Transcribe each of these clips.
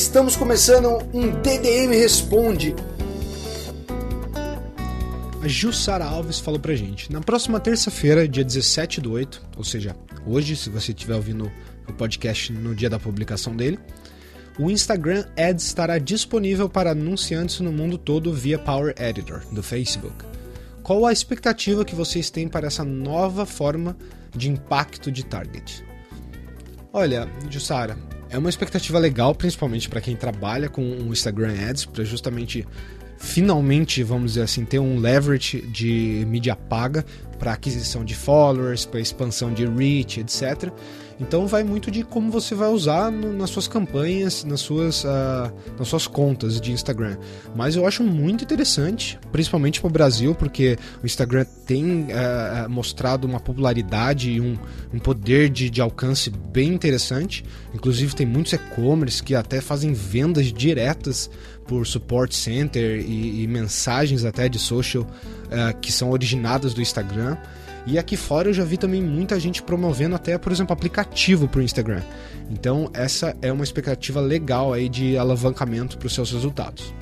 Estamos começando um DDM Responde. A Jussara Alves falou pra gente: na próxima terça-feira, dia 17 do 8, ou seja, hoje, se você estiver ouvindo o podcast no dia da publicação dele, o Instagram Ads estará disponível para anunciantes no mundo todo via Power Editor do Facebook. Qual a expectativa que vocês têm para essa nova forma de impacto de target? Olha, Jussara, é uma expectativa legal, principalmente para quem trabalha com o Instagram Ads, para justamente finalmente, vamos dizer assim, ter um leverage de mídia paga para aquisição de followers, para expansão de reach, etc. Então vai muito de como você vai usar no, nas suas campanhas, nas suas, uh, nas suas contas de Instagram. Mas eu acho muito interessante, principalmente para o Brasil, porque o Instagram tem uh, mostrado uma popularidade e um, um poder de, de alcance bem interessante. Inclusive tem muitos e-commerce que até fazem vendas diretas por support center e, e mensagens até de social uh, que são originadas do Instagram. E aqui fora eu já vi também muita gente promovendo até, por exemplo, aplicativo para o Instagram. Então essa é uma expectativa legal aí de alavancamento para os seus resultados.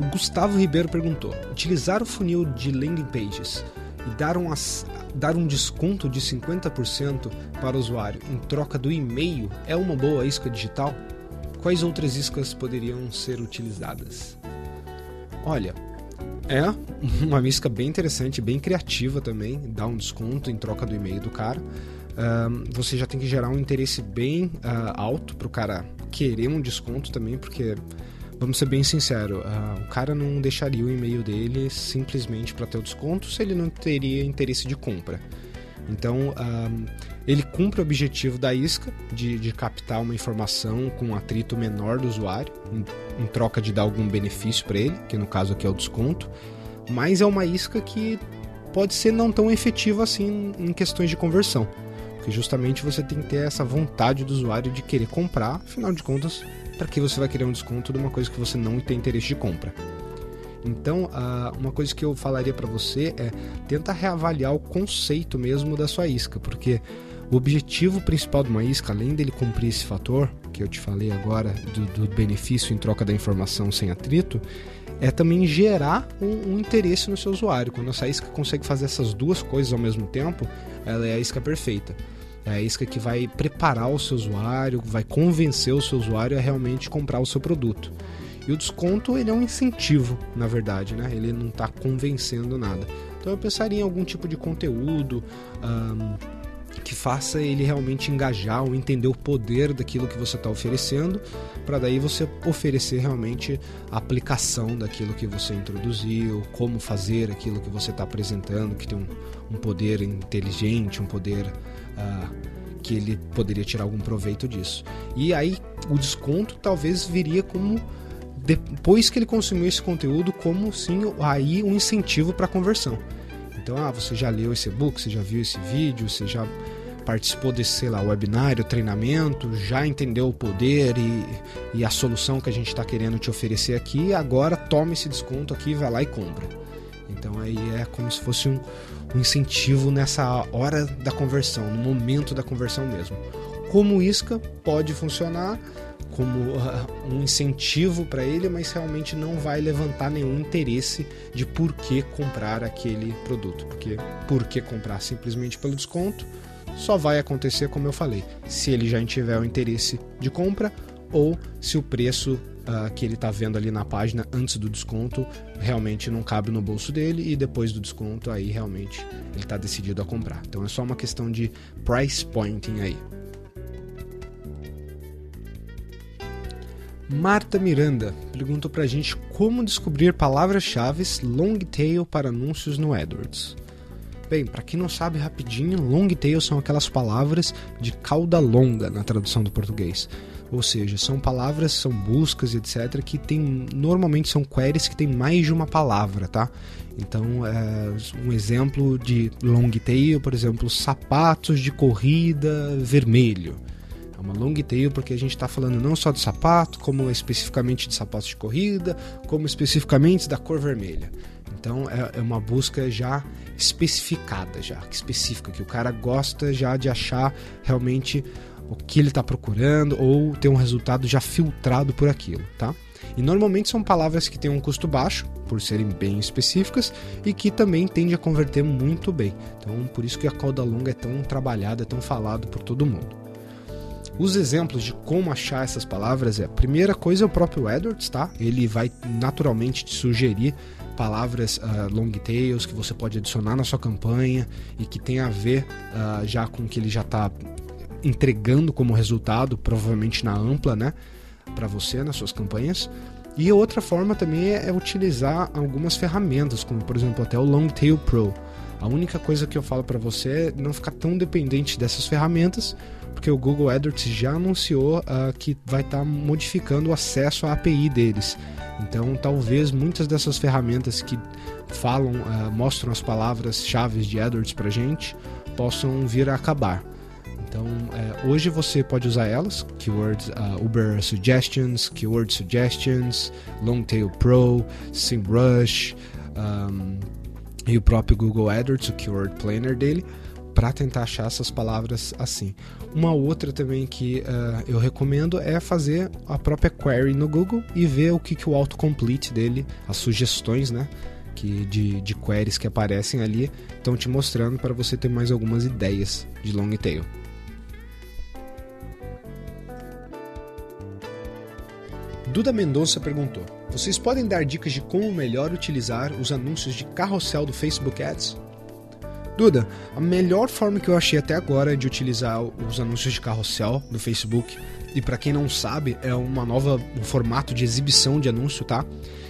O Gustavo Ribeiro perguntou: utilizar o funil de landing pages e dar um, dar um desconto de 50% para o usuário em troca do e-mail é uma boa isca digital? Quais outras iscas poderiam ser utilizadas? Olha, é uma isca bem interessante, bem criativa também, dar um desconto em troca do e-mail do cara. Você já tem que gerar um interesse bem uh, alto para o cara querer um desconto também, porque vamos ser bem sinceros, uh, o cara não deixaria o e-mail dele simplesmente para ter o desconto se ele não teria interesse de compra. Então, um, ele cumpre o objetivo da isca de, de, captar uma informação com um atrito menor do usuário, em, em troca de dar algum benefício para ele, que no caso aqui é o desconto, mas é uma isca que pode ser não tão efetiva assim em questões de conversão, porque justamente você tem que ter essa vontade do usuário de querer comprar, afinal de contas, para que você vai querer um desconto de uma coisa que você não tem interesse de compra. Então, uma coisa que eu falaria para você é tenta reavaliar o conceito mesmo da sua isca, porque o objetivo principal de uma isca, além dele cumprir esse fator que eu te falei agora do, do benefício em troca da informação sem atrito, é também gerar um, um, interesse no seu usuário. Quando essa isca consegue fazer essas duas coisas ao mesmo tempo, ela é a isca perfeita. É a isca que vai preparar o seu usuário, vai convencer o seu usuário a realmente comprar o seu produto. E o desconto ele é um incentivo, na verdade, né? Ele não está convencendo nada. Então eu pensaria em algum tipo de conteúdo um, que faça ele realmente engajar ou entender o poder daquilo que você está oferecendo, para daí você oferecer realmente a aplicação daquilo que você introduziu, como fazer aquilo que você está apresentando, que tem um, um, poder inteligente, um poder uh, que ele poderia tirar algum proveito disso. E aí o desconto talvez viria como depois que ele consumiu esse conteúdo como sim aí um incentivo para conversão. Então, ah, você já leu esse e-book, você já viu esse vídeo, você já participou desse, sei lá, webinário, treinamento, já entendeu o poder e, e a solução que a gente está querendo te oferecer aqui, agora toma esse desconto aqui, vai lá e compra. Então aí é como se fosse um, um incentivo nessa hora da conversão, no momento da conversão mesmo. Como isca pode funcionar, como uh, um incentivo para ele, mas realmente não vai levantar nenhum interesse de por que comprar aquele produto. Porque por que comprar simplesmente pelo desconto só vai acontecer, como eu falei, se ele já tiver o interesse de compra ou se o preço uh, que ele está vendo ali na página antes do desconto realmente não cabe no bolso dele e depois do desconto aí realmente ele está decidido a comprar. Então é só uma questão de price pointing aí. Marta Miranda perguntou pra gente como descobrir palavras-chave long tail para anúncios no AdWords. Bem, para quem não sabe rapidinho, long tail são aquelas palavras de cauda longa na tradução do português. Ou seja, são palavras, são buscas, etc, que tem normalmente são queries que tem mais de uma palavra, tá? Então, é, um exemplo de long tail, por exemplo, sapatos de corrida vermelho. É uma long tail porque a gente está falando não só de sapato, como especificamente de sapatos de corrida, como especificamente da cor vermelha. Então é, é uma busca já especificada, já específica, que o cara gosta já de achar realmente o que ele está procurando ou ter um resultado já filtrado por aquilo, tá? E normalmente são palavras que têm um custo baixo, por serem bem específicas, e que também tende a converter muito bem. Então, por isso que a cauda longa é tão trabalhada, é tão falado por todo mundo. Os exemplos de como achar essas palavras é a primeira coisa é o próprio Edwards, tá? Ele vai naturalmente te sugerir palavras uh, long tails que você pode adicionar na sua campanha e que tem a ver uh, já com o que ele já está entregando como resultado, provavelmente na ampla, né, para você nas suas campanhas. E outra forma também é, é, utilizar algumas ferramentas, como por exemplo até o Longtail Pro. A única coisa que eu falo para você é não ficar tão dependente dessas ferramentas, porque o Google AdWords já anunciou uh, que vai estar tá modificando o acesso à API deles. Então, talvez muitas dessas ferramentas que falam, uh, mostram as palavras-chave de AdWords para gente, possam vir a acabar. Então, é, hoje você pode usar elas, keywords uh, Uber Suggestions, Keyword Suggestions, Longtail Pro, SEMrush um, e o próprio Google AdWords, o Keyword Planner dele, para tentar achar essas palavras assim. Uma outra também que uh, eu recomendo é fazer a própria query no Google e ver o que, que o autocomplete dele, as sugestões, né? Que de, de queries que aparecem ali estão te mostrando para você ter mais algumas ideias de long tail. Duda Mendonça perguntou: Vocês podem dar dicas de como melhor utilizar os anúncios de carrossel do Facebook Ads? Duda, a melhor forma que eu achei até agora de utilizar os anúncios de carrossel do Facebook, e para quem não sabe, é uma nova um formato de exibição de anúncio, tá?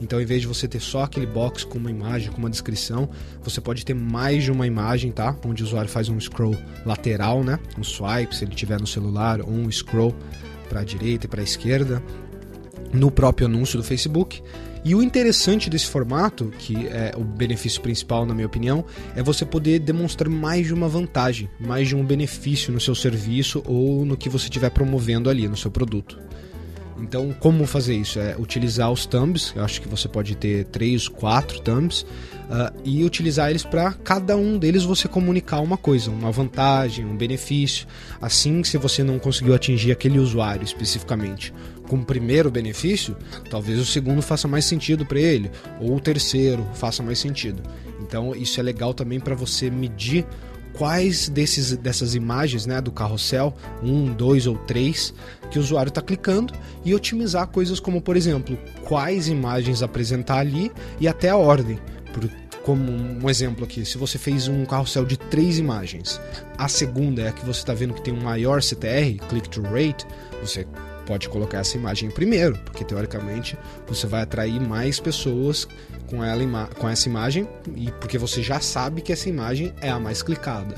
Então, em vez de você ter só aquele box com uma imagem, com uma descrição, você pode ter mais de uma imagem, tá? Onde o usuário faz um scroll lateral, né? Um swipe, se ele tiver no celular, ou um scroll para a direita e para a esquerda no próprio anúncio do Facebook. E o interessante desse formato, que é o benefício principal, na minha opinião, é você poder demonstrar mais de uma vantagem, mais de um benefício no seu serviço ou no que você estiver promovendo ali no seu produto. Então, como fazer isso? É utilizar os thumbs, eu acho que você pode ter três, quatro thumbs, uh, e utilizar eles para cada um deles você comunicar uma coisa, uma vantagem, um benefício. Assim, se você não conseguiu atingir aquele usuário especificamente com o primeiro benefício, talvez o segundo faça mais sentido para ele, ou o terceiro faça mais sentido. Então, isso é legal também para você medir quais desses, dessas imagens né, do carrossel, um, dois ou três, que o usuário está clicando e otimizar coisas como, por exemplo, quais imagens apresentar ali e até a ordem. Por, como um exemplo aqui, se você fez um carrossel de três imagens, a segunda é a que você está vendo que tem um maior CTR, click-through rate, você pode colocar essa imagem primeiro, porque teoricamente você vai atrair mais pessoas com, ela, com essa imagem e porque você já sabe que essa imagem é a mais clicada.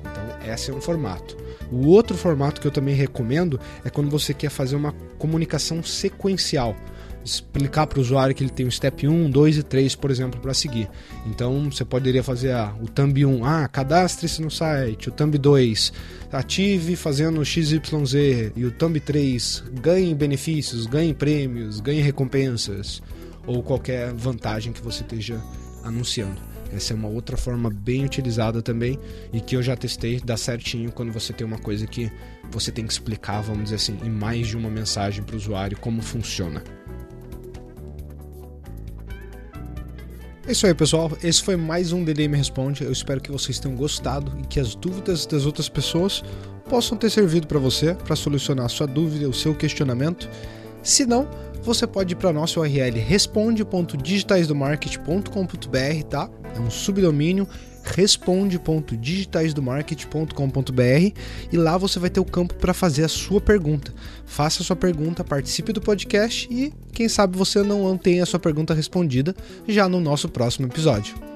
Então, esse é um formato. O outro formato que eu também recomendo é quando você quer fazer uma comunicação sequencial explicar para o usuário que ele tem o step 1, 2 e 3, por exemplo, para seguir. Então você poderia fazer ah, o thumb 1, ah, cadastre-se no site, o thumb 2, ative fazendo XYZ, e o thumb 3, ganhe benefícios, ganhe prêmios, ganhe recompensas, ou qualquer vantagem que você esteja anunciando. Essa é uma outra forma bem utilizada também e que eu já testei, dá certinho quando você tem uma coisa que você tem que explicar, vamos dizer assim, em mais de uma mensagem para o usuário como funciona. É isso aí, pessoal. Esse foi mais um DDM Responde. Eu espero que vocês tenham gostado e que as dúvidas das outras pessoas possam ter servido para você para solucionar a sua dúvida, o seu questionamento. Se não, você pode ir para nosso URL responde.digitaisdomarket.com.br, tá? É um subdomínio responde.digitaisdomarket.com.br e lá você vai ter o campo para fazer a sua pergunta. Faça a sua pergunta, participe do podcast e quem sabe você não tenha a sua pergunta respondida já no nosso próximo episódio.